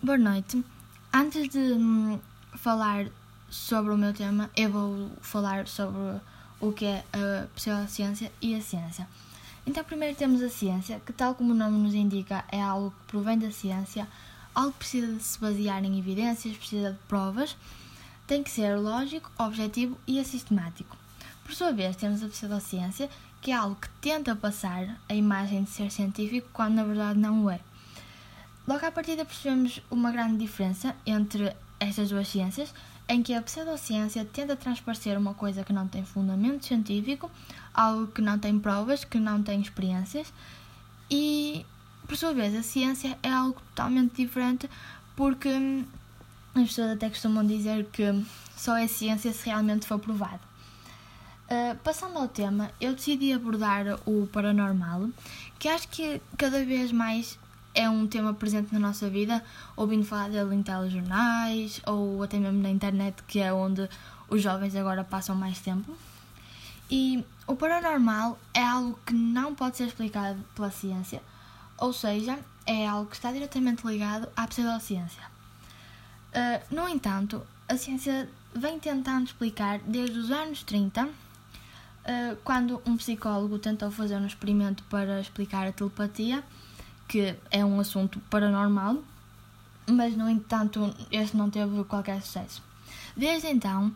Boa noite. Antes de hum, falar sobre o meu tema, eu vou falar sobre o que é a pseudociência e a ciência. Então, primeiro temos a ciência, que, tal como o nome nos indica, é algo que provém da ciência, algo que precisa de se basear em evidências, precisa de provas, tem que ser lógico, objetivo e sistemático. Por sua vez, temos a pseudociência, que é algo que tenta passar a imagem de ser científico quando na verdade não o é. Logo à partida percebemos uma grande diferença entre estas duas ciências, em que a pseudociência tenta transparecer uma coisa que não tem fundamento científico, algo que não tem provas, que não tem experiências, e por sua vez a ciência é algo totalmente diferente porque hum, as pessoas até costumam dizer que só é ciência se realmente for provado. Uh, passando ao tema, eu decidi abordar o paranormal, que acho que cada vez mais é um tema presente na nossa vida, ouvindo falar dele em telejornais ou até mesmo na internet, que é onde os jovens agora passam mais tempo. E o paranormal é algo que não pode ser explicado pela ciência, ou seja, é algo que está diretamente ligado à pseudociência. Uh, no entanto, a ciência vem tentando explicar desde os anos 30, uh, quando um psicólogo tentou fazer um experimento para explicar a telepatia que é um assunto paranormal, mas no entanto este não teve qualquer sucesso. Desde então,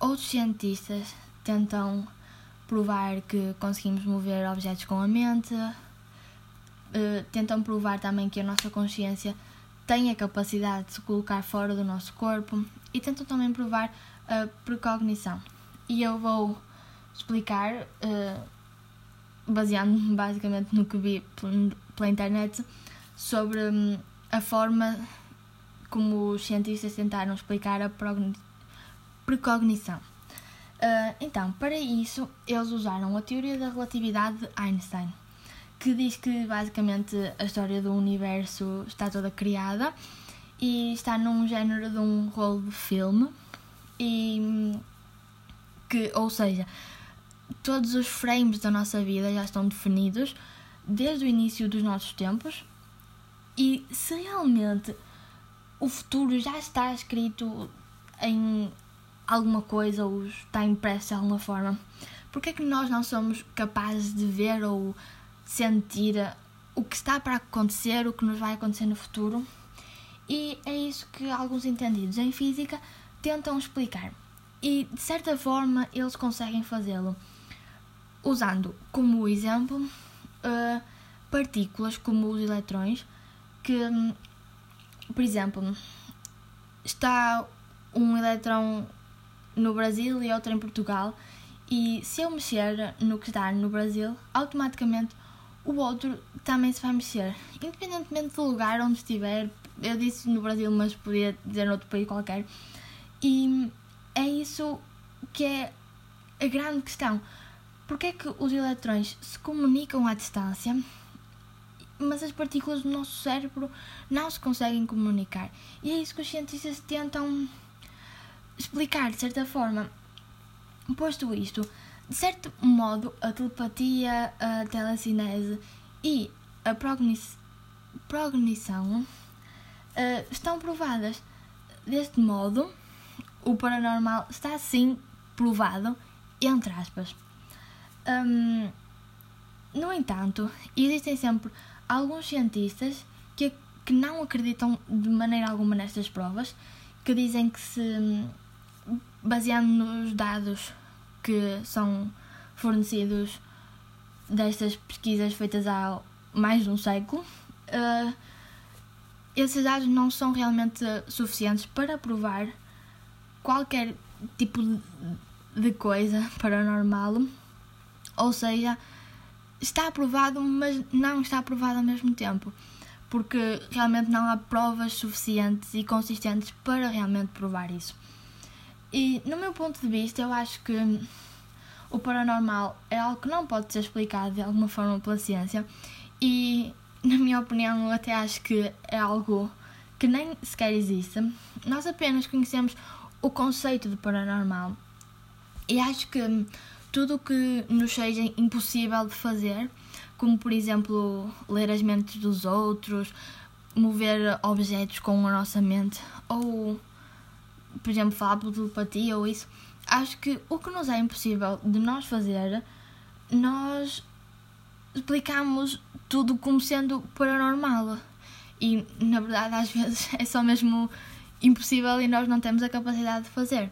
outros cientistas tentam provar que conseguimos mover objetos com a mente, uh, tentam provar também que a nossa consciência tem a capacidade de se colocar fora do nosso corpo e tentam também provar a precognição. E eu vou explicar, uh, baseando-me basicamente no que vi pela internet sobre hum, a forma como os cientistas tentaram explicar a precognição. Uh, então, para isso, eles usaram a teoria da relatividade de Einstein, que diz que basicamente a história do universo está toda criada e está num género de um rolo de filme e hum, que, ou seja, todos os frames da nossa vida já estão definidos desde o início dos nossos tempos e se realmente o futuro já está escrito em alguma coisa ou está impresso de alguma forma, por é que nós não somos capazes de ver ou sentir o que está para acontecer, o que nos vai acontecer no futuro? E é isso que alguns entendidos em física tentam explicar. E de certa forma eles conseguem fazê-lo usando como exemplo uh, partículas como os eletrões, que, hum, por exemplo, está um eletrão no Brasil e outro em Portugal, e se eu mexer no que está no Brasil, automaticamente o outro também se vai mexer, independentemente do lugar onde estiver. Eu disse no Brasil, mas podia dizer noutro país qualquer. E é isso que é a grande questão. Porque é que os eletrões se comunicam à distância, mas as partículas do nosso cérebro não se conseguem comunicar? E é isso que os cientistas tentam explicar, de certa forma. Posto isto, de certo modo, a telepatia, a telecinese e a prognição uh, estão provadas. Deste modo, o paranormal está sim provado, entre aspas. Um, no entanto, existem sempre alguns cientistas que, que não acreditam de maneira alguma nestas provas, que dizem que se baseando nos dados que são fornecidos destas pesquisas feitas há mais de um século, uh, esses dados não são realmente suficientes para provar qualquer tipo de coisa paranormal ou seja, está aprovado, mas não está aprovado ao mesmo tempo, porque realmente não há provas suficientes e consistentes para realmente provar isso. E no meu ponto de vista, eu acho que o paranormal é algo que não pode ser explicado de alguma forma pela ciência e, na minha opinião, eu até acho que é algo que nem sequer existe. Nós apenas conhecemos o conceito de paranormal e acho que tudo o que nos seja impossível de fazer, como por exemplo ler as mentes dos outros, mover objetos com a nossa mente ou, por exemplo, falar por telepatia ou isso. Acho que o que nos é impossível de nós fazer, nós explicamos tudo como sendo paranormal. E na verdade, às vezes, é só mesmo impossível e nós não temos a capacidade de fazer.